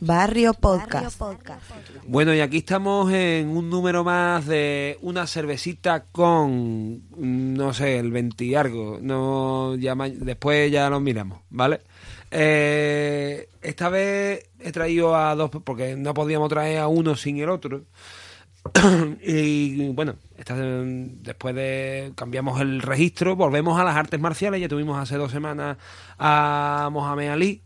Barrio Podcast. Bueno, y aquí estamos en un número más de una cervecita con, no sé, el 20 y algo. No, ya después ya lo miramos, ¿vale? Eh, esta vez he traído a dos, porque no podíamos traer a uno sin el otro. y bueno, esta, después de cambiamos el registro, volvemos a las artes marciales. Ya tuvimos hace dos semanas a Mohamed Ali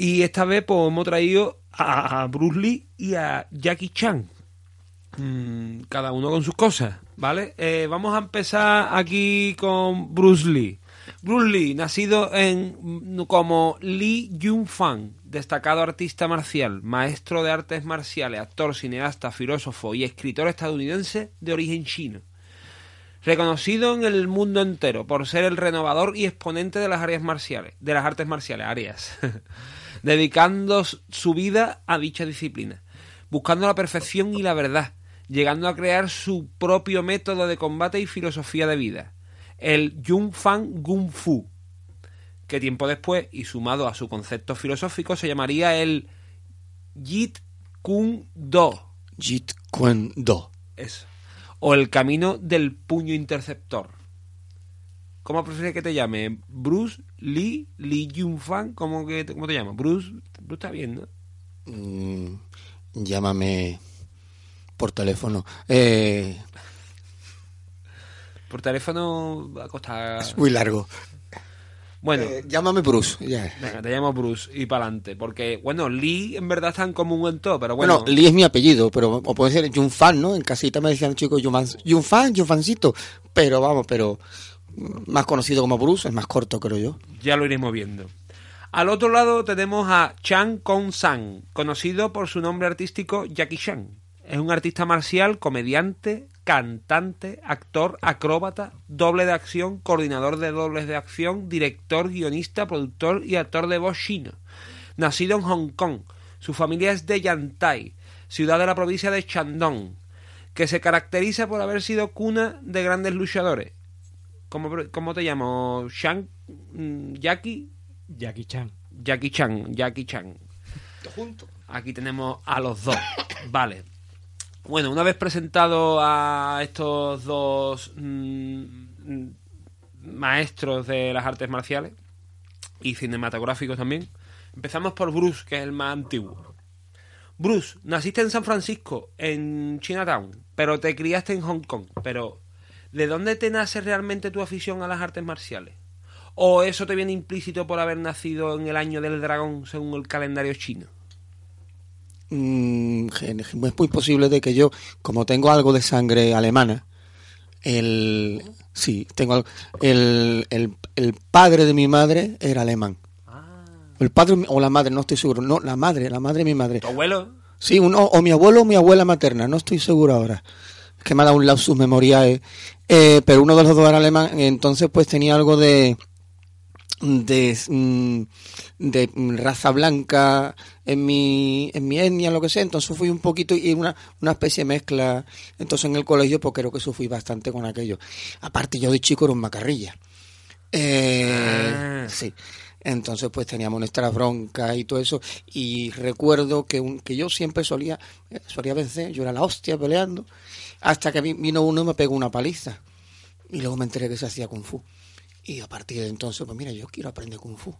y esta vez pues hemos traído a, Bruce Lee y a Jackie Chan. Mm, cada uno con sus cosas, ¿vale? Eh, vamos a empezar aquí con Bruce Lee. Bruce Lee, nacido en como Lee Jung-fan, destacado artista marcial, maestro de artes marciales, actor, cineasta, filósofo y escritor estadounidense de origen chino. Reconocido en el mundo entero por ser el renovador y exponente de las áreas marciales, de las artes marciales, áreas. dedicando su vida a dicha disciplina, buscando la perfección y la verdad, llegando a crear su propio método de combate y filosofía de vida, el Jung Fan Gung Fu, que tiempo después, y sumado a su concepto filosófico, se llamaría el Jit Kune Do. Jit Kune Do. Eso. O el camino del puño interceptor. ¿Cómo prefieres que te llame? ¿Bruce Lee? ¿Lee Jung Fan? ¿Cómo, que, ¿Cómo te llamas? Bruce, Bruce está bien, ¿no? Mm, llámame por teléfono. Eh, por teléfono va a costar... Es muy largo. Bueno, eh, llámame Bruce. Venga, te llamo Bruce y para adelante. Porque, bueno, Lee en verdad está en común en todo, pero bueno. Bueno, Lee es mi apellido, pero o puede ser Jun Fan, ¿no? En casita me decían chicos Jun Fan, Jun Fancito. Pero vamos, pero más conocido como Bruce, es más corto, creo yo. Ya lo iremos viendo. Al otro lado tenemos a Chan Kong Sang, conocido por su nombre artístico Jackie Chan. Es un artista marcial, comediante, cantante, actor, acróbata, doble de acción, coordinador de dobles de acción, director, guionista, productor y actor de voz chino. Nacido en Hong Kong, su familia es de Yantai, ciudad de la provincia de Shandong, que se caracteriza por haber sido cuna de grandes luchadores ¿Cómo, te llamo? ¿Shang? Mm, ¿Jackie? Jackie Chan. Jackie Chan, Jackie Chan. Junto. Aquí tenemos a los dos. vale. Bueno, una vez presentado a estos dos mm, maestros de las artes marciales y cinematográficos también, empezamos por Bruce, que es el más antiguo. Bruce, naciste en San Francisco, en Chinatown, pero te criaste en Hong Kong, pero ¿de dónde te nace realmente tu afición a las artes marciales? ¿O eso te viene implícito por haber nacido en el año del dragón según el calendario chino? Mm, es muy posible de que yo, como tengo algo de sangre alemana, el sí, tengo el, el, padre de mi madre era alemán. Ah. El padre o la madre, no estoy seguro. No, la madre, la madre de mi madre. ¿Tu abuelo? Sí, uno, o mi abuelo o mi abuela materna, no estoy seguro ahora que me ha dado un lapsus memoriae, eh, pero uno de los dos era alemán, entonces pues tenía algo de de, mm, de raza blanca en mi, en mi etnia, lo que sea, entonces fui un poquito y una, una especie de mezcla, entonces en el colegio pues creo que sufrí bastante con aquello. Aparte yo de chico era un macarrilla. Eh, ah. Sí. Entonces, pues teníamos nuestra bronca y todo eso. Y recuerdo que, un, que yo siempre solía, eh, solía vencer, yo era la hostia peleando. Hasta que vino uno y me pegó una paliza. Y luego me enteré que se hacía kung fu. Y a partir de entonces, pues mira, yo quiero aprender kung fu.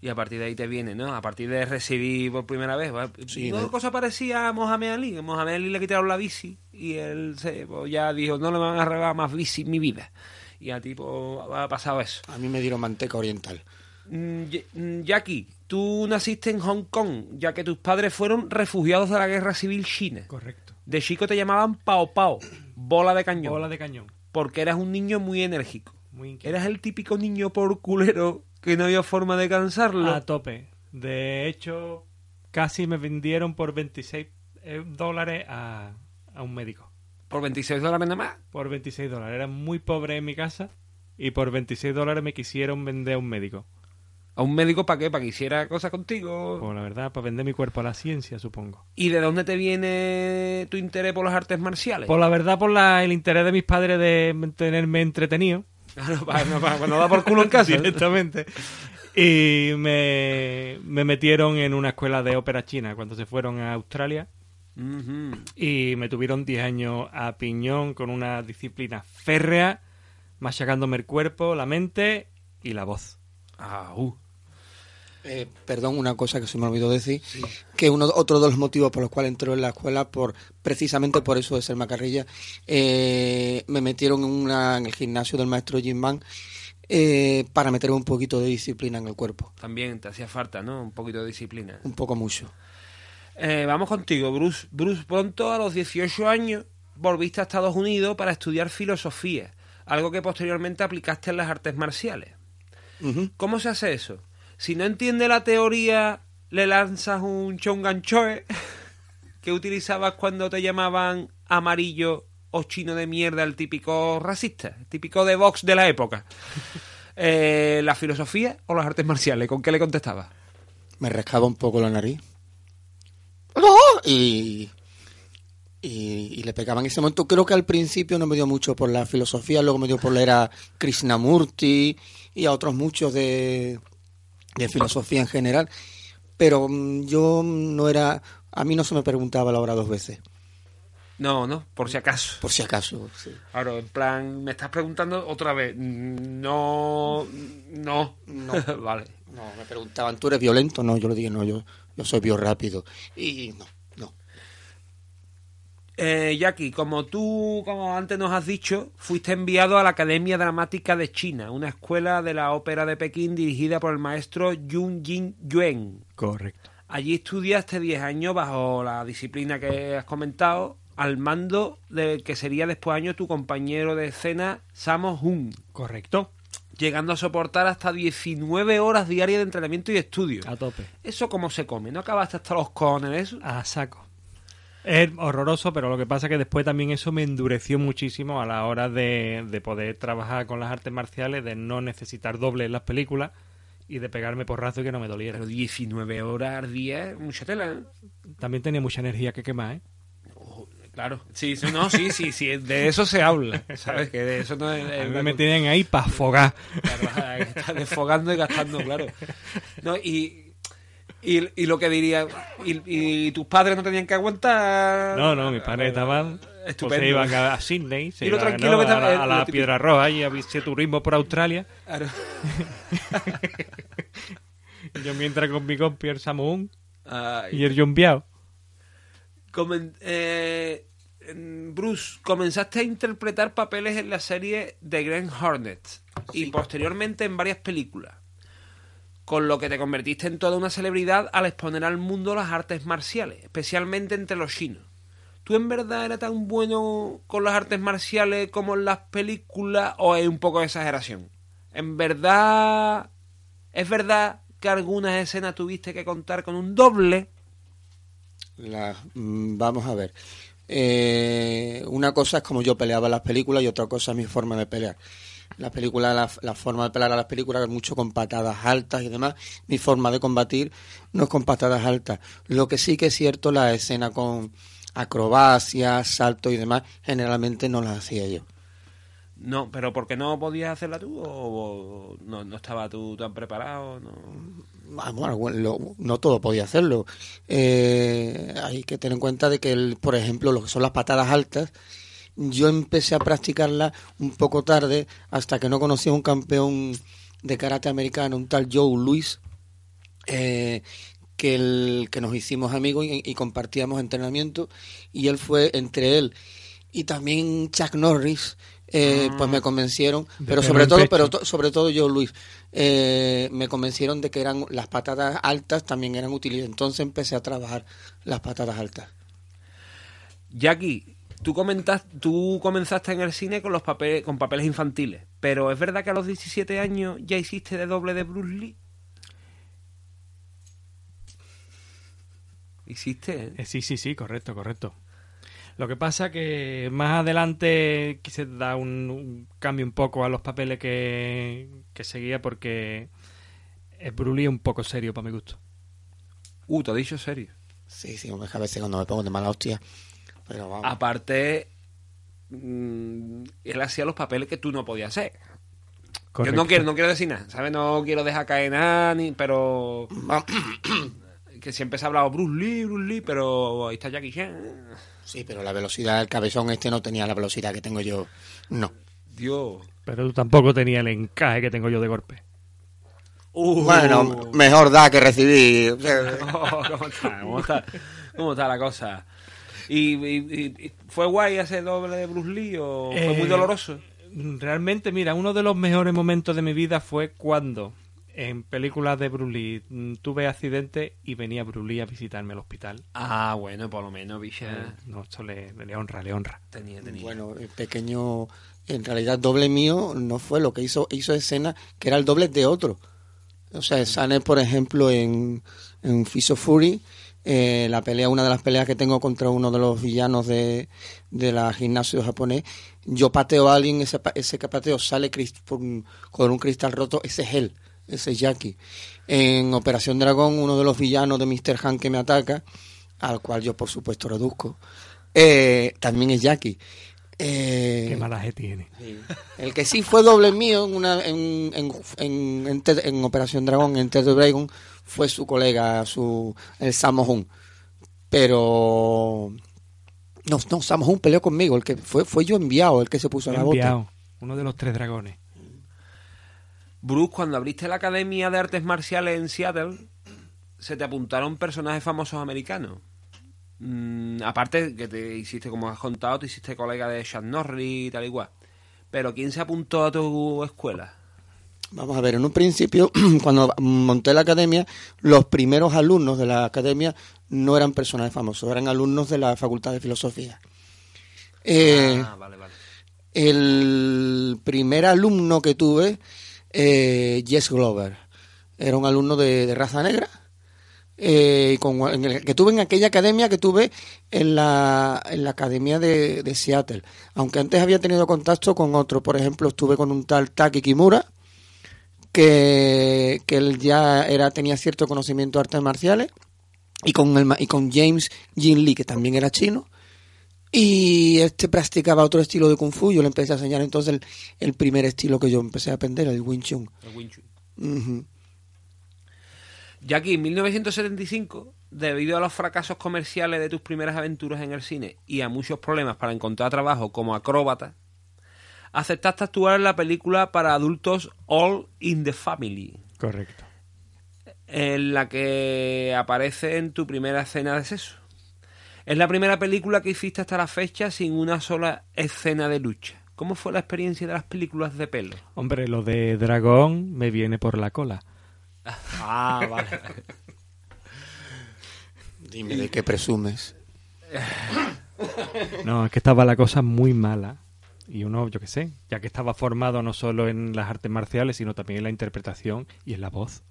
Y a partir de ahí te viene, ¿no? A partir de recibir por primera vez. Sí, Una cosa parecía a Mohamed Ali. A Mohamed Ali le quitaron la bici y él se, pues, ya dijo, no le van a regalar más bici en mi vida. Y a ti pues, ha pasado eso. A mí me dieron manteca oriental. Mm, mm, Jackie, tú naciste en Hong Kong, ya que tus padres fueron refugiados de la guerra civil china. Correcto. De chico te llamaban Pao Pao, bola de cañón. Bola de cañón. Porque eras un niño muy enérgico. Muy Eras el típico niño por culero que no había forma de cansarlo. A tope. De hecho, casi me vendieron por 26 eh, dólares a, a un médico. ¿Por 26 dólares nada más? Por 26 dólares. Era muy pobre en mi casa y por 26 dólares me quisieron vender a un médico. ¿A un médico para qué? ¿Para que hiciera cosas contigo? Pues la verdad, para vender mi cuerpo a la ciencia, supongo. ¿Y de dónde te viene tu interés por las artes marciales? Por la verdad, por la, el interés de mis padres de tenerme entretenido. Claro, para, no, para cuando da por culo en casa. Directamente. Y me, me metieron en una escuela de ópera china cuando se fueron a Australia. Ujú. Y me tuvieron 10 años a piñón con una disciplina férrea, machacándome el cuerpo, la mente y la voz. Ah, uh. Eh, perdón, una cosa que se me olvidó decir, que uno otro de los motivos por los cuales entró en la escuela, por precisamente por eso de ser macarrilla, eh, me metieron en, una, en el gimnasio del maestro Jim Van eh, para meterme un poquito de disciplina en el cuerpo, También te hacía falta, ¿no? Un poquito de disciplina. un poco mucho. Eh, vamos contigo, Bruce. Bruce, pronto a los 18 años volviste a Estados Unidos para estudiar filosofía, algo que posteriormente aplicaste en las artes marciales. ¿Cómo se hace eso? Si no entiende la teoría, le lanzas un chonganchoe que utilizabas cuando te llamaban amarillo o chino de mierda, el típico racista, el típico de Vox de la época. Eh, ¿La filosofía o las artes marciales? ¿Con qué le contestabas? Me rascaba un poco la nariz. ¡No! Y, y, y le pegaba en ese momento. Creo que al principio no me dio mucho por la filosofía, luego me dio por leer a Krishnamurti y a otros muchos de, de filosofía en general. Pero mm, yo no era. A mí no se me preguntaba la hora dos veces, No, no, por si acaso. por si acaso. sí. Claro, en plan, me estás preguntando otra vez. Mm, No, no. No. vale. No, me preguntaban, ¿tú eres violento? No, yo le dije, no, yo, yo soy biorápido. Y no, no. Eh, Jackie, como tú, como antes nos has dicho, fuiste enviado a la Academia Dramática de China, una escuela de la ópera de Pekín dirigida por el maestro Yun Jin Yuen. Correcto. Allí estudiaste 10 años bajo la disciplina que has comentado, al mando de que sería después año tu compañero de escena, Samo Hun, Correcto. llegando a soportar hasta 19 horas diarias de entrenamiento y estudio. A tope. ¿Eso cómo se come? ¿No acabaste hasta los eso? A saco. Es horroroso, pero lo que pasa es que después también eso me endureció muchísimo a la hora de, de poder trabajar con las artes marciales, de no necesitar doble en las películas y de pegarme porrazo y que no me doliera. Pero 19 horas al día, mucha tela, ¿eh? También tenía mucha energía que quemar, ¿eh? Claro, sí, sí, no, sí, sí, sí, de eso se habla, ¿sabes? Que de eso no es... A es mí una me tienen ahí para afogar. Claro, ahí está desfogando y gastando, claro. No, y, y, y lo que diría, y, y tus padres no tenían que aguantar... No, no, mis padres estaban... Pues se iban a, Sydney, se Y iban, tranquilo ¿no? que estaba- a eh, la, a lo la típico. Piedra Roja y a hacer turismo por Australia. Claro. Yo mientras con mi compi el y el John Biao. Comen- eh, Bruce, comenzaste a interpretar papeles en la serie The Green Hornet y posteriormente en varias películas, con lo que te convertiste en toda una celebridad al exponer al mundo las artes marciales, especialmente entre los chinos. ¿Tú en verdad eras tan bueno con las artes marciales como en las películas o es un poco de exageración? ¿En verdad es verdad que algunas escenas tuviste que contar con un doble? La- mm, vamos a ver. Eh, una cosa es como yo peleaba en las películas y otra cosa es mi forma de pelear. La película, la, la forma de pelear a las películas es mucho con patadas altas y demás. Mi forma de combatir no es con patadas altas. Lo que sí que es cierto, la escena con acrobacias, saltos y demás, generalmente no las hacía yo. No, pero ¿por qué no podías hacerla tú? ¿O no, no estaba tú tan preparado? No. Ah, bueno, lo- no todo podía hacerlo. Eh, hay que tener en cuenta de que, el, por ejemplo, lo que son las patadas altas, yo empecé a practicarlas un poco tarde, hasta que no conocí a un campeón de karate americano, un tal Joe Luis, eh, que, el, que nos hicimos amigos y, y compartíamos entrenamiento, y él fue entre él y también Chuck Norris, eh, pues me convencieron, De pero sobre todo, pecho. pero to- sobre todo yo Luis, eh, me convencieron de que eran las patadas altas también eran útiles, entonces empecé a trabajar las patadas altas. Jackie, tú, comentas, tú comenzaste en el cine con, los papeles, con papeles infantiles, pero ¿es verdad que a los 17 años ya hiciste de doble de Bruce Lee? Hiciste, ¿eh? Eh, sí, sí, sí, correcto, correcto. Lo que pasa que más adelante quise dar un, un cambio un poco a los papeles que, que seguía porque es Brulí un poco serio para mi gusto. Uh, te he dicho serio. Sí, sí, que a veces cuando me pongo de mala hostia. Pero vamos. Aparte, mm, él hacía los papeles que tú no podías hacer. Yo no quiero, no quiero decir nada, ¿sabes? No quiero dejar caer nada, ni, pero... que siempre se ha hablado Bruce Lee, Bruce Lee, pero ahí está Jackie Chan. Sí, pero la velocidad del cabezón este no tenía la velocidad que tengo yo. No. Dios. Pero tú tampoco tenías el encaje que tengo yo de golpe. Uh. Bueno, mejor da que sea, Oh, ¿Cómo está? ¿Cómo está? ¿Cómo está la cosa? ¿Y, y- y- y fue guay ese doble de Bruce Lee o fue muy Eh, doloroso? Realmente, mira, uno de los mejores momentos de mi vida fue cuando en películas de Bruce Lee mm, tuve accidente y venía Bruce Lee a visitarme al hospital. Ah, bueno, por lo menos, bicha. No, esto le, le honra, le honra. Tenía, tenía. bueno, el pequeño. En realidad, doble mío no fue lo que hizo. Hizo escena que era el doble de otro. O sea, sale, por ejemplo, en, en Fist of Fury. Eh, la pelea, una de las peleas que tengo contra uno de los villanos de, de la gimnasio japonés, yo pateo a alguien, ese, ese que pateo sale con un cristal roto, ese es él, ese es Jackie. En Operación Dragón, uno de los villanos de Mr. Han que me ataca, al cual yo por supuesto reduzco, eh, también es Jackie. Eh, Qué malaje tiene. el que sí fue doble mío en una en, en, en, en Operación Dragón, en Ted Dragon, fue su colega, su el Samo Hun. Pero no, no, Samo Hun peleó conmigo, el que fue fue yo enviado, el que se puso a la bota. Enviado. Uno de los tres dragones. Bruce, cuando abriste la Academia de Artes Marciales en Seattle, se te apuntaron personajes famosos americanos. Mm, aparte que te hiciste, como has contado, te hiciste colega de Sean Norris y tal y cual. Pero ¿quién se apuntó a tu escuela? Vamos a ver, en un principio, cuando monté la academia, los primeros alumnos de la academia no eran personajes famosos, eran alumnos de la Facultad de Filosofía. Eh, ah, vale, vale. el primer alumno que tuve, eh, Jess Glover, era un alumno de, de raza negra, eh, con- en el- que tuve en aquella academia que tuve en la, en la academia de, de Seattle. Aunque antes había tenido contacto con otro, por ejemplo, estuve con un tal Taki Kimura, que, que él ya era, tenía cierto conocimiento de artes marciales, y con, el, y con James Jin Lee, que también era chino, y este practicaba otro estilo de Kung Fu. Yo le empecé a enseñar entonces el, el primer estilo que yo empecé a aprender, el Wing Chun. El Wing Chun. Jackie, en 1975, debido a los fracasos comerciales de tus primeras aventuras en el cine y a muchos problemas para encontrar trabajo como acróbata, aceptaste actuar en la película para adultos All in the Family, Correcto. en la que aparece en tu primera escena de sexo. Es la primera película que hiciste hasta la fecha sin una sola escena de lucha. ¿Cómo fue la experiencia de las películas de pelo? Hombre, lo de dragón me viene por la cola. Ah, vale. Dime de qué presumes. No, es que estaba la cosa muy mala. Y uno, yo qué sé, ya que estaba formado no solo en las artes marciales, sino también en la interpretación y en la voz,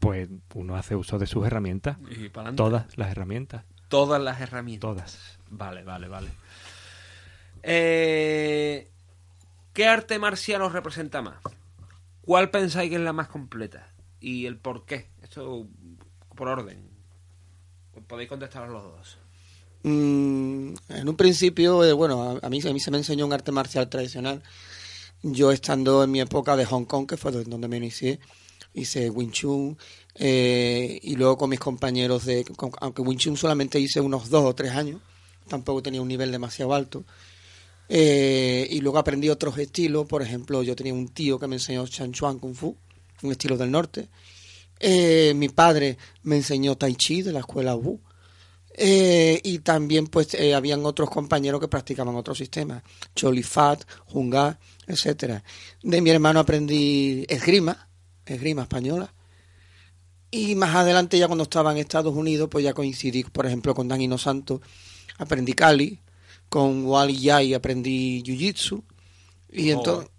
pues uno hace uso de sus herramientas. Y. Todas las herramientas. Todas las herramientas. Todas. Vale, vale, vale. Eh, ¿Qué arte marcial os representa más? ¿Cuál pensáis que es la más completa? ¿Y el por qué? Esto por orden. Podéis contestar los dos. Mm, en un principio, eh, bueno, a, mí, a mí se me enseñó un arte marcial tradicional. Yo estando en mi época de Hong Kong, que fue do- donde me inicié, hice Wing Chun eh, y luego con mis compañeros de... aunque Wing Chun solamente hice unos dos o tres años, tampoco tenía un nivel demasiado alto. Eh, y luego aprendí otros estilos, por ejemplo, yo tenía un tío que me enseñó Chan Chuan Kung Fu, un estilo del norte. Mi padre me enseñó Tai Chi de la escuela Wu. Eh, y también pues eh, habían otros compañeros que practicaban otros sistemas, Cholifat, Junga, etcétera. De mi hermano aprendí esgrima, esgrima española. Y más adelante ya cuando estaba en Estados Unidos, pues ya coincidí, por ejemplo, con Danilo Santos, aprendí Kali, con Wally Yai aprendí Jiu-Jitsu. Y entonces,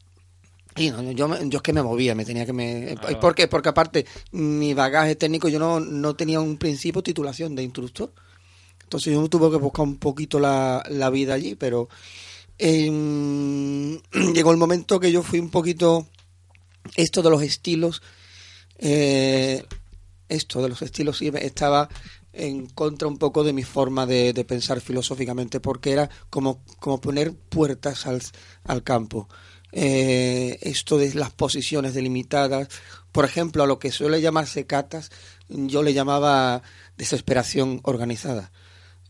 Sí, no, yo, yo es que me movía, me tenía que me... ¿Por qué? Porque aparte, mi bagaje técnico, yo no, no tenía un principio titulación de instructor. Entonces yo tuve que buscar un poquito la, la vida allí, pero em, llegó el momento que yo fui un poquito... Esto de los estilos, eh, esto de los estilos sí estaba en contra un poco de mi forma de, de pensar filosóficamente, porque era como, como poner puertas al, al campo. Eh, esto de las posiciones delimitadas, por ejemplo, a lo que suele llamarse catas, yo le llamaba desesperación organizada.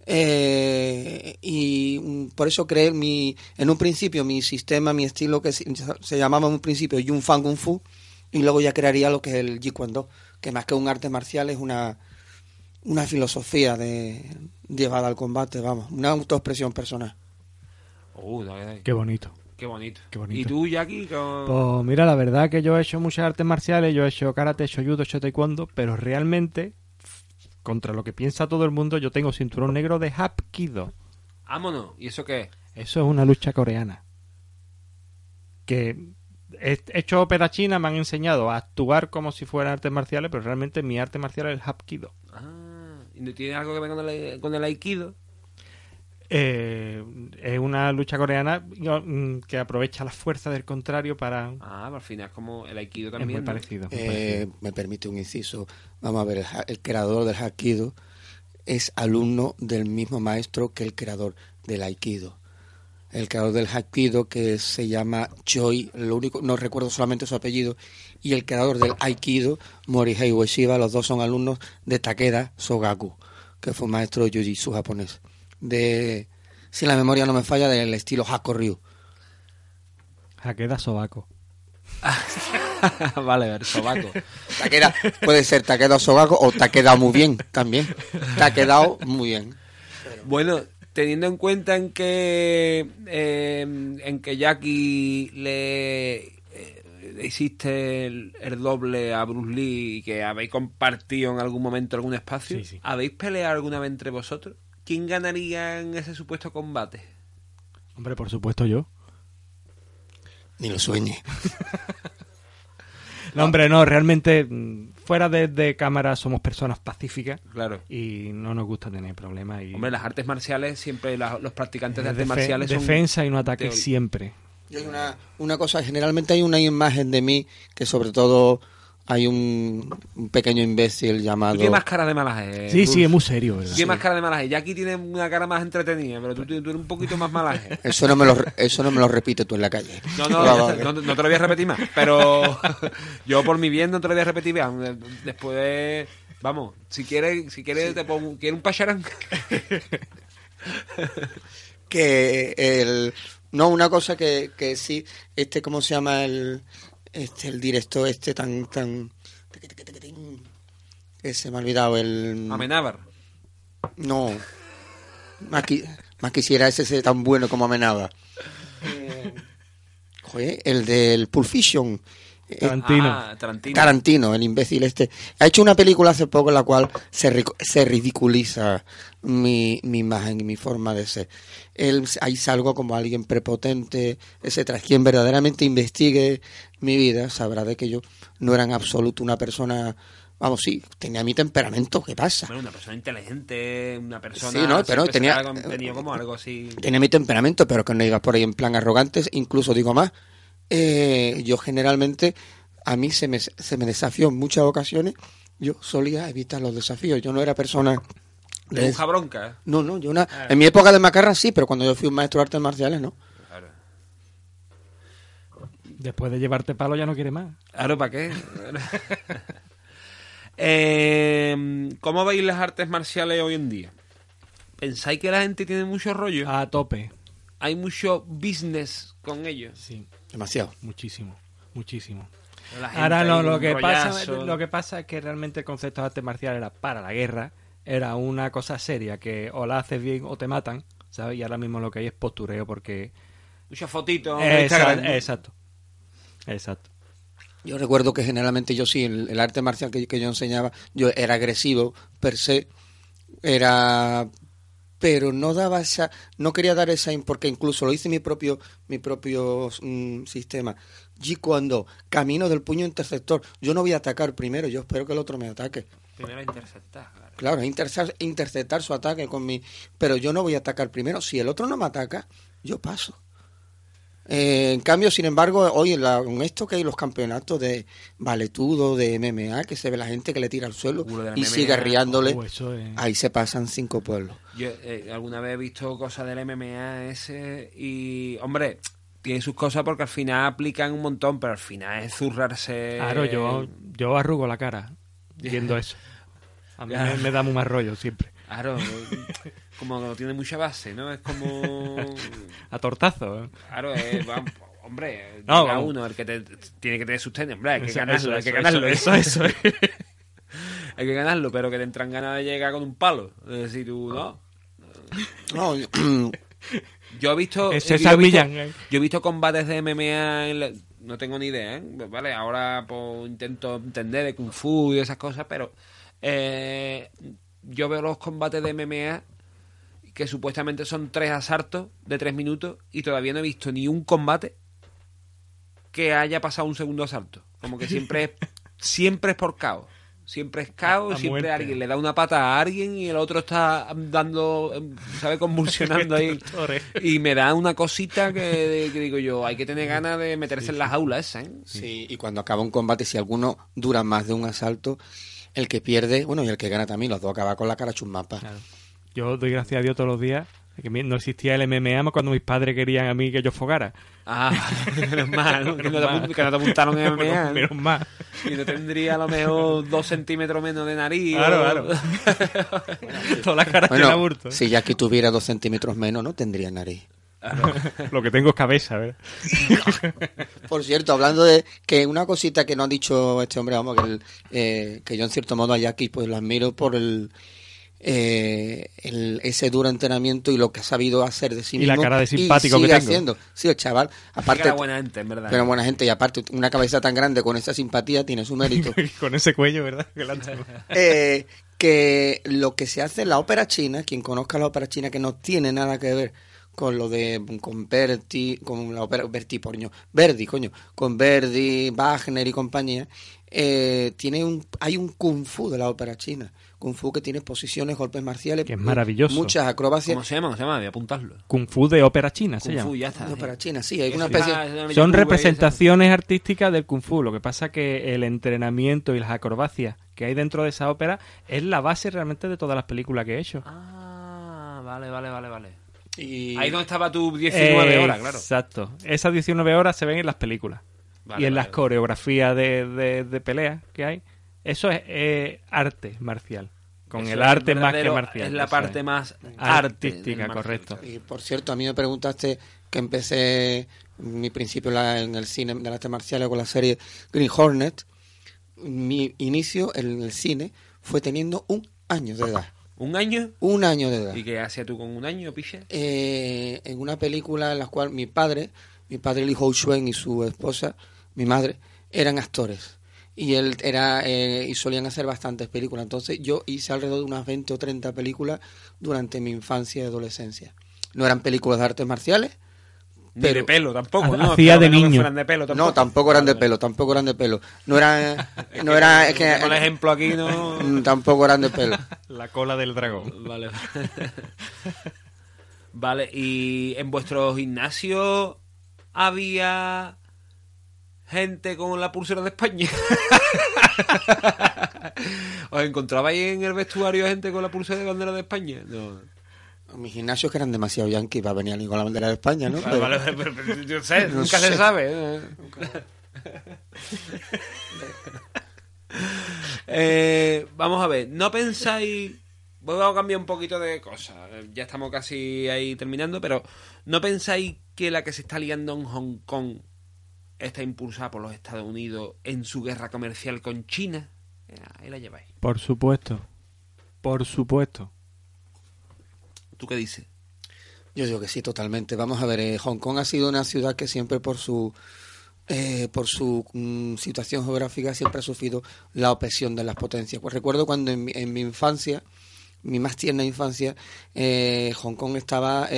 Eh, y por eso creé mi, en un principio mi sistema, mi estilo que se, se llamaba en un principio Yun Fan Kung Fu y luego ya crearía lo que es el Jeet Kune que más que un arte marcial es una, una filosofía de llevada al combate, vamos, una autoexpresión personal. Uh, dale, dale. Qué bonito. Qué bonito. Qué bonito. ¿Y tú, Jackie? ¿Cómo- Pues mira, la verdad que yo he hecho muchas artes marciales, yo he hecho karate, he hecho judo, he hecho taekwondo, pero realmente, contra lo que piensa todo el mundo, yo tengo cinturón negro de Hapkido. Vámonos. ¿Y eso qué es? Eso es una lucha coreana. Que he hecho ópera china, me han enseñado a actuar como si fueran artes marciales, pero realmente mi arte marcial es el Hapkido. Ah, ¿y no tiene algo que ver con el, con el Aikido? Eh, es una lucha coreana mm, que aprovecha la fuerza del contrario para... Ah, al final es como el Aikido Es muy también. ¿no? parecido. muy Eh, parecido. me permite un inciso. Vamos a ver, el, ha- el creador del Hapkido es alumno del mismo maestro que el creador del Aikido. El creador del Hapkido que se llama Choi, lo único, no recuerdo solamente su apellido, y el creador del Aikido, Morihei Ueshiba, los dos son alumnos de Takeda Sogaku, que fue un maestro de Jiu-Jitsu japonés. De, si la memoria no me falla, del estilo Hakoryu. Hakeda Sobako. vale, el sobaco. Takeda, puede ser Takeda Sogaku o Takeda muy bien también. Te ha quedado muy bien. Bueno, teniendo en cuenta en que eh, en que Jackie le eh, le hiciste el, el doble a Bruce Lee y que habéis compartido en algún momento algún espacio, Sí, sí. ¿habéis peleado alguna vez entre vosotros? ¿Quién ganaría en ese supuesto combate? Hombre, por supuesto yo. Ni lo sueñe. No, hombre, no, realmente mm, fuera de, de cámara somos personas pacíficas Claro. y no nos gusta tener problemas. Y Hombre, las artes marciales siempre la- los practicantes de es artes marciales son defensa y no ataque siempre. Yo hay una, una cosa, generalmente hay una imagen de mí que sobre todo hay un, un pequeño imbécil llamado... Tú tienes más cara de malaje. sí, sí, es muy serio, ¿verdad? Tú tienes más cara de malaje. Jackie tiene una cara más entretenida, pero tú, tú eres un poquito más malaje. Eso no, me lo, eso no me lo repite tú en la calle. No, no, no, te lo voy a repetir más. Pero yo por mi bien no te lo voy a repetir más. Después, vamos, si quieres, si quieres te pongo, ¿quieres un pacharán? que el no una cosa que, que sí este cómo se llama el este el director este tan tan que se me ha olvidado el Amenábar. no. Más, qui- más quisiera ese ser tan bueno como Amenaba Eh, joder, el del Pulp Fiction Tarantino. Ah, Tarantino. Tarantino, el imbécil este, ha hecho una película hace poco en la cual se, se ridiculiza mi, mi imagen y mi forma de ser. Él, ahí salgo como alguien prepotente, etcétera. Quien verdaderamente investigue mi vida sabrá de que yo no era en absoluto una persona, vamos, sí, tenía mi temperamento, ¿qué pasa? Bueno, una persona inteligente, una persona. Sí, no, pero tenía- será algo- tenía como algo así. Tenía mi temperamento, pero que no iba por ahí en plan arrogantes, incluso digo más, eh, yo generalmente, a mí se me, se me desafió en muchas ocasiones, yo solía evitar los desafíos, yo no era persona... De bronca. ¿eh? No, no, yo una, en mi época de macarra sí, pero cuando yo fui un maestro de artes marciales, no. Claro. Después de llevarte palo ya no quiere más. Claro, ¿para qué? Eh, ¿Cómo veis las artes marciales hoy en día? ¿Pensáis que la gente tiene mucho rollo? A tope. ¿Hay mucho business con ellos? Sí, Demasiado. muchísimo, muchísimo. Ahora lo, lo que pasa, lo que pasa es que realmente el concepto de arte marcial era para la guerra, era una cosa seria que o la haces bien o te matan, ¿sabes? Y ahora mismo lo que hay es postureo porque Muchas fotitos Exacto, exacto. Exacto. Yo recuerdo que generalmente yo sí, el, el arte marcial que, que yo enseñaba, yo era agresivo per se, era pero no daba esa, no quería dar esa, porque incluso lo hice mi propio, mi propio mm, sistema. Y cuando camino del puño interceptor, yo no voy a atacar primero, yo espero que el otro me ataque. Primero interceptar, claro. Claro, interceptar, interceptar su ataque con mi... Pero yo no voy a atacar primero. Si el otro no me ataca, yo paso. Eh, en cambio, sin embargo, hoy en la- con esto que hay los campeonatos de valetudo, de MMA, que se ve la gente que le tira al suelo y MMA, sigue riándole, Oh, es- ahí se pasan cinco pueblos. Yo eh, alguna vez he visto cosas del MMA ese y, hombre, tiene sus cosas porque al final aplican un montón, pero al final es zurrarse. Claro, yo, yo arrugo la cara viendo eso. A mí me, me da muy más rollo siempre. Claro, como que no tiene mucha base, ¿no? Es como... A tortazo. ¿eh? Claro, eh, hombre, No, llega uno, el que te, tiene que tener sustento, hombre, hay que Eso, ganarlo, eso, hay que eso, ganarlo. eso, eso, eso. hay que ganarlo, pero que te entran ganas de llegar con un palo. Es decir, tú, no. No, yo- Yo he visto. Eh, yo, he visto eh. yo he visto combates de MMA. en la- no tengo ni idea, ¿eh? Vale, ahora pues, intento entender de Kung Fu y esas cosas, pero. eh, yo veo los combates de MMA que supuestamente son tres asaltos de tres minutos y todavía no he visto ni un combate que haya pasado un segundo asalto. Como que siempre es, siempre es por caos. Siempre es caos, A- a siempre alguien le da una pata a alguien y el otro está dando, em, ¿sabe? Convulsionando ahí. Y me da una cosita que, que digo yo, hay que tener ganas de meterse en las aulas esa, ¿eh? Sí, y cuando acaba un combate, si alguno dura más de un asalto, el que pierde, bueno, y el que gana también, los dos acaban con la cara chumapa. Claro. Yo doy gracias a Dios todos los días que no existía el MMA cuando mis padres querían a mí que yo fogara. Ah, menos mal, ¿no? Que, no te, que no apuntaron en MMA. Menos, ¿no? menos mal. Y no tendría a lo mejor dos centímetros menos de nariz. Claro, o- claro. Toda la cara tiene Bueno, aburto. si Jackie tuviera dos centímetros menos, no tendría nariz. Lo que tengo es cabeza, ¿verdad? Por cierto, hablando de que una cosita que no ha dicho este hombre, vamos, que, el, eh, que yo en cierto modo a Jackie pues lo admiro por el, eh, el- ese duro entrenamiento y lo que ha sabido hacer de sí Y la mismo. cara de simpático y que sigue tengo. haciendo. Sí, el chaval, Aparte, era buena gente, en verdad. pero buena gente y aparte una cabeza tan grande con esa simpatía tiene su mérito. Con ese cuello, ¿verdad? Que. Eh, que lo que se hace en la ópera china, quien conozca la ópera china, que no tiene nada que ver con lo de con Verdi, con la ópera Verdi, porño, Verdi, coño, con Verdi, Wagner y compañía, eh, tiene un hay un kung fu de la ópera china, kung fu que tiene posiciones, golpes marciales, Que es maravilloso. muchas acrobacias. ¿Cómo se llama? ¿Cómo se llama? Voy a apuntarlo. Kung Fu de ópera china se Kung llama. Fu, ya está. de ópera china, sí, hay una especie. eso iba a Son representaciones artísticas del Kung Fu. Lo que pasa que el entrenamiento y las acrobacias que hay dentro de esa ópera es la base realmente de todas las películas que he hecho. Ah, vale, vale, vale, vale. Y- Ahí donde estaba tu 19 Eh, horas, claro. Exacto. Esas 19 horas se ven en las películas. Vale, y en vale, las vale. coreografías de, de, de pelea que hay. Eso es eh, arte marcial. Con Eso el es arte más que marcial. Es la parte es. más arte artística, del marcial. correcto. Y por cierto, a mí me preguntaste que empecé mi principio en la- en el cine de las artes marciales con la serie Green Hornet. Mi inicio en el cine fue teniendo un año de edad. ¿Un año? Un año de edad. ¿Y qué hacías tú con un año, piche? Eh, en una película en la cual mi padre, mi padre Li Hou Shuen y su esposa, mi madre, eran actores. Y él era eh, y solían hacer bastantes películas. Entonces yo hice alrededor de unas 20 o 30 películas durante mi infancia y adolescencia. No eran películas de artes marciales, Ni de pelo tampoco, ¿no? hacía de no niño. fueran de pelo tampoco. No, tampoco eran de pelo, tampoco eran de pelo. No era, no era, es que, el ejemplo aquí, ¿no? Mm, tampoco eran de pelo. La cola del dragón. Vale. vale, y en vuestro gimnasio había gente con la pulsera de España. ¿Os encontrabais en el vestuario gente con la pulsera de bandera de España? No. Mis gimnasios que eran demasiado yanquis para venir alguien con la bandera de España, ¿no? Vale, vale, pero- pero yo sé, No nunca se sabe. ¿eh? Eh, vamos a ver, ¿no pensáis... Voy a cambiar un poquito de cosas. Ya estamos casi ahí terminando, pero ¿no pensáis que la que se está liando en Hong Kong está impulsada por los Estados Unidos en su guerra comercial con China? Ahí la lleváis. Por supuesto. Por supuesto. ¿Tú qué dices? Yo digo que sí, totalmente. Vamos a ver, eh, Hong Kong ha sido una ciudad que siempre por su eh, por su mm, situación geográfica siempre ha sufrido la opresión de las potencias. Pues recuerdo cuando en mi, en mi infancia, mi más tierna infancia, eh, Hong Kong estaba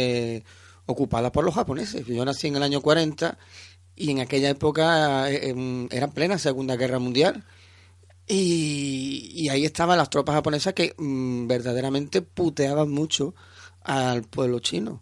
ocupada por los japoneses. Yo nací en el año 40 y en aquella época em, era plena Segunda Guerra Mundial. Y, y ahí estaban las tropas japonesas que mm, verdaderamente puteaban mucho al pueblo chino.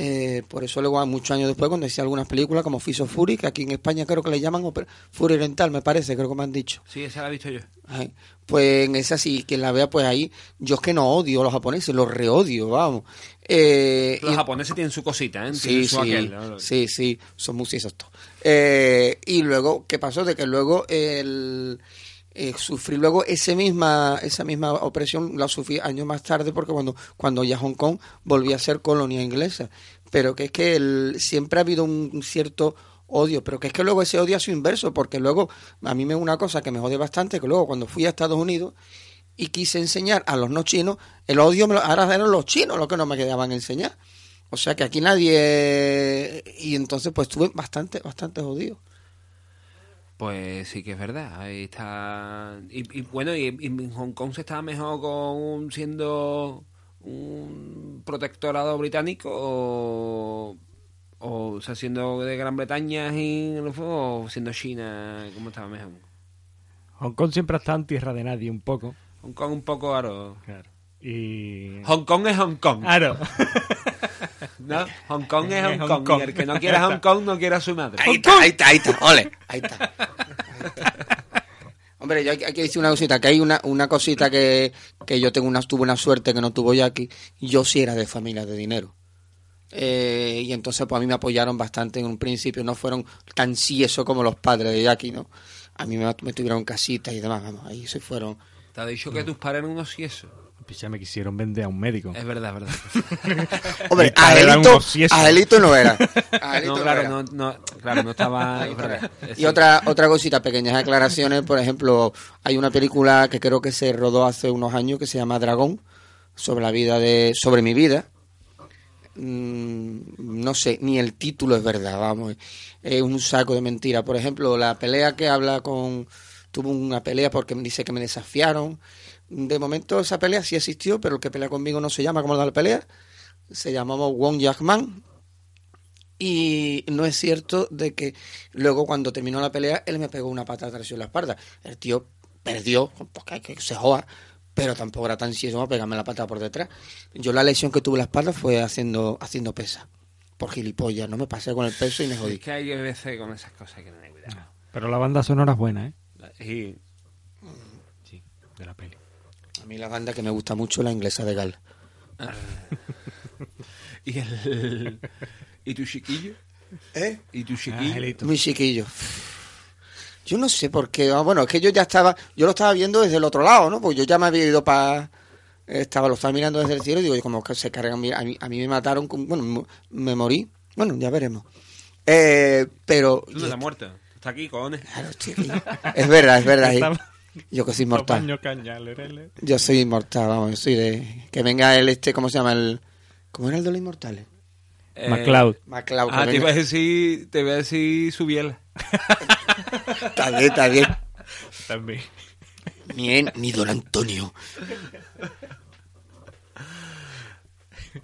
Eh, por eso luego, muchos años después, cuando decía algunas películas como Fiso Fury, que aquí en España creo que le llaman Fury Oriental, me parece, creo que me han dicho. Sí, esa la he visto yo. Ay, pues en esa sí, quien la vea, pues ahí, yo es que no odio a los japoneses, los reodio, vamos. Eh, Los y- japoneses tienen su cosita, ¿eh? Sí, su sí, aquel, ¿no? sí, sí, son muy todos. Eh, y luego, ¿qué pasó? De que luego el, eh, sufrí luego ese misma, esa misma opresión, la sufrí años más tarde, porque cuando, cuando ya Hong Kong volvía a ser colonia inglesa. Pero que es que el- siempre ha habido un, cierto odio, pero que es que luego ese odio ha sido inverso, porque luego a mí me una cosa que me jode bastante, que luego cuando fui a Estados Unidos y quise enseñar a los no chinos, el odio me lo- ahora eran los chinos los que no me quedaban enseñar. O sea que aquí nadie... Y entonces pues estuve bastante, bastante jodido. Pues sí que es verdad, ahí está. Y, y bueno, y, y en Hong Kong se está mejor con siendo un protectorado británico o, o, sea, siendo de Gran Bretaña y o siendo China, ¿cómo estaba mejor? Hong Kong siempre ha estado en tierra de nadie un poco. Hong Kong un poco aro. Claro. Y... Hong Kong es Hong Kong. Claro. ¿no? Hong Kong es Hong, Hong Kong. Kong. Y el que no quiera Hong Kong no quiera a su madre. Ahí está, ahí está, ahí está, ole, ahí está. Ahí está. Hombre, yo hay, hay que decir una cosita, que hay una, una cosita que, que yo tengo una, tuve una suerte que no tuvo Jackie, yo sí era de familia de dinero. Eh, y entonces pues a mí me apoyaron bastante en un principio, no fueron tan siesos como los padres de Jackie, ¿no? A mí me, me tuvieron casita y demás, vamos, ahí se fueron. Te ha dicho que tus padres eran unos eso. Pues ya me quisieron vender a un médico. Es verdad, es verdad. Hombre. Angelito no era. No, no claro, era. no, no, claro, no estaba. Y otra otra cosita, pequeñas aclaraciones, por ejemplo, hay una película que creo que se rodó hace unos años que se llama Dragón, sobre la vida de, sobre mi vida. Mm, no sé, ni el título es verdad, vamos, es un saco de mentira. Por ejemplo, la pelea que habla con, tuvo una pelea porque me dice que me desafiaron. De momento esa pelea sí existió, pero el que pelea conmigo no se llama como la pelea. Se llamaba Wong Jackman, y no es cierto de que luego cuando terminó la pelea él me pegó una patada atrás en la espalda. El tío perdió, porque hay que se joda, pero tampoco era tan sieso para pegarme la patada por detrás. Yo la lesión que tuve en la espalda fue haciendo haciendo pesa. Por gilipollas, no me pasé con el peso y me Es jodí. que hay veces con esas cosas hay que tener cuidado. Pero la banda sonora es buena, ¿eh? Y Sí, de la peli. A mí la banda que me gusta mucho es la inglesa de Gal. y el y tu chiquillo ¿Eh? y tu chiquillo Angelito. Muy chiquillo. Yo no sé por qué. ah, Bueno, es que yo ya estaba, yo lo estaba viendo desde el otro lado, ¿no? Pues yo ya me había ido para, estaba lo estaba mirando desde el cielo y digo, como que se cargan, a mí, a mí me mataron, con- bueno, me- morí. Bueno, ya veremos. Eh, pero tú no te has muerto está aquí cojones Claro, estoy aquí. Es verdad, es verdad. Estaba- Yo que soy inmortal. Eres- Yo soy inmortal, vamos, yo soy de... Que venga el este, ¿cómo se llama? el ¿Cómo era el de los inmortales? Eh, MacLeod. MacLeod. ah te iba a decir te iba a decir su biela Está bien, está bien. También. Bien, mi don Antonio.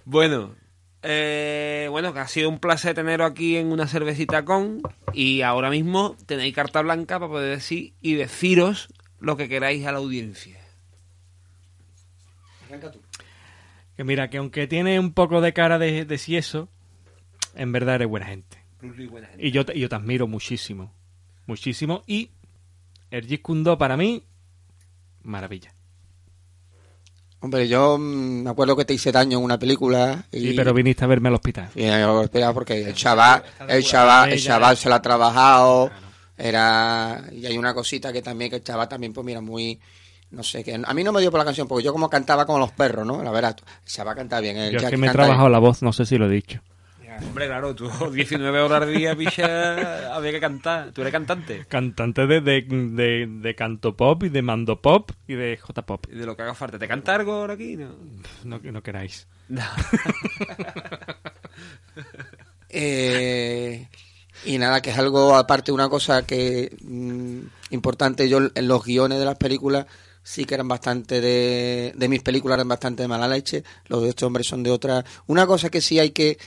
bueno eh, bueno que ha sido un placer teneros aquí en una cervecita con y ahora mismo tenéis carta blanca para poder decir y deciros lo que queráis a la audiencia Que mira, que aunque tiene un poco de cara de, de sieso, en verdad eres buena gente. Y yo te, y yo te admiro muchísimo. Muchísimo. Y el Jeet Kune Do para mí, maravilla. Hombre, yo mm, me acuerdo que te hice daño en una película. Y, Sí, pero viniste a verme al hospital. y yo esperaba porque el chaval, el chaval, el chaval se la ha trabajado. Era. Y hay una cosita que también, que el chaval también, pues mira, muy. No sé, que a mí no me dio por la canción, porque yo como cantaba como los perros, ¿no? La verdad, el chaval canta bien. El Yo es que me he bien. trabajado la voz, no sé si lo he dicho. Hombre, claro, tú 19 horas al día, picha, había que cantar. Tú eres cantante. Cantante de, de, de, de canto pop y de mando pop y de J pop. Y de lo que haga falta. ¿Te canta algo ahora aquí? No. No, no queráis. No. Eh, y nada, que es algo, aparte, una cosa que mm, importante, yo en los guiones de las películas sí que eran bastante de, de mis películas eran bastante de mala leche, los de estos hombres son de otra. Una cosa que sí hay que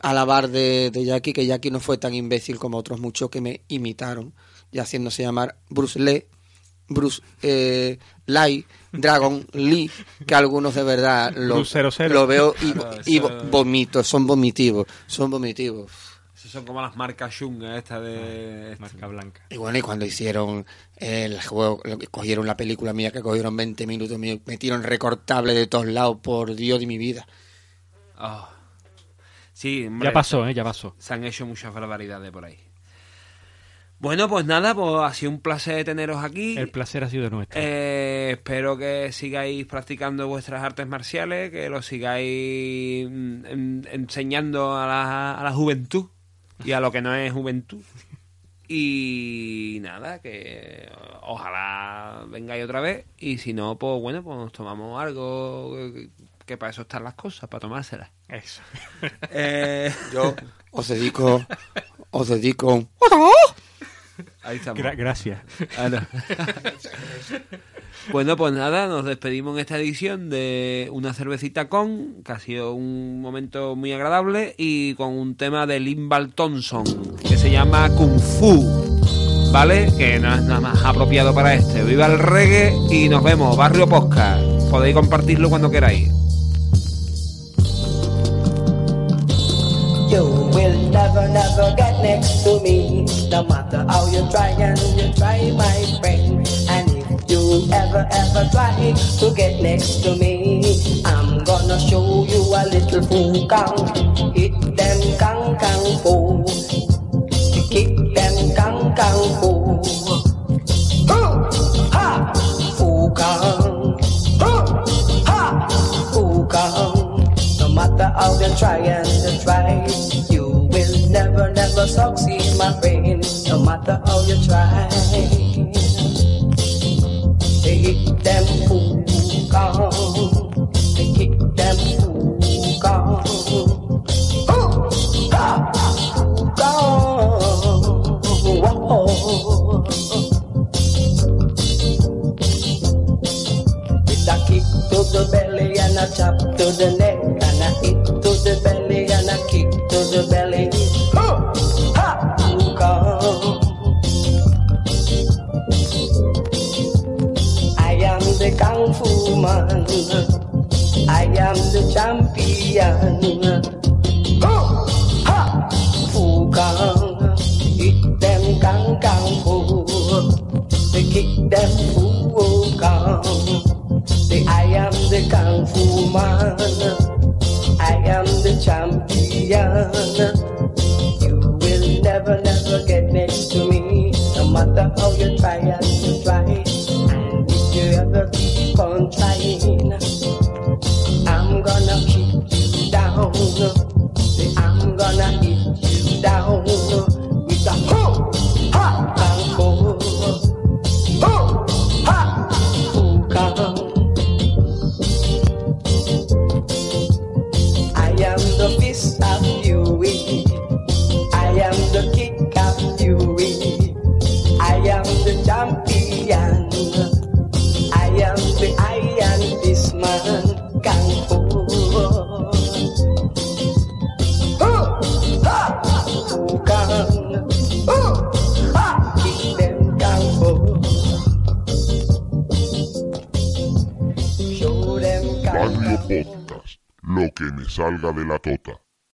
alabar de, de Jackie, que Jackie no fue tan imbécil como otros muchos que me imitaron, ya haciéndose llamar Bruce Lee, Bruce eh, Lai, Dragon Lee, que algunos de verdad lo, Bruce 00. lo veo y, Claro, y eso- vomito, son vomitivos, son vomitivos. Son como las marcas Shunga esta de... Marca blanca. Y bueno, y cuando hicieron el juego, cogieron la película mía, que cogieron 20 minutos, me metieron recortable de todos lados, por Dios de mi vida. Ah. Sí, hombre, Ya pasó, ¿eh? Ya pasó. Se han hecho muchas barbaridades por ahí. Bueno, pues nada, pues ha sido un placer teneros aquí. El placer ha sido nuestro. Eh, espero que sigáis practicando vuestras artes marciales, que lo sigáis mm, en- enseñando a la, a la juventud y a lo que no es juventud. Y nada, que ojalá vengáis otra vez. Y si no, pues bueno, pues nos tomamos algo, que, para eso están las cosas, para tomárselas. Eso. Eh, Yo os dedico, os dedico un... ahí estamos. Gra- gracias. Ah, no. bueno, pues nada, nos despedimos en esta edición de una cervecita con, que ha sido un momento muy agradable, y con un tema de Limbal Thompson, que se llama Kung Fu, ¿vale? Que no es nada más apropiado para este. Viva el reggae y nos vemos, Barrio Posca. Podéis compartirlo cuando queráis. You No matter how you try and you try, my friend. And if you ever, ever try to get next to me, I'm gonna show you a little fu kang. Hit them kang kang fu. Kick them kang kang. Huh! Ha! Fu kang. Ha! Kang. No matter how they try and matter how you try. Hit them fool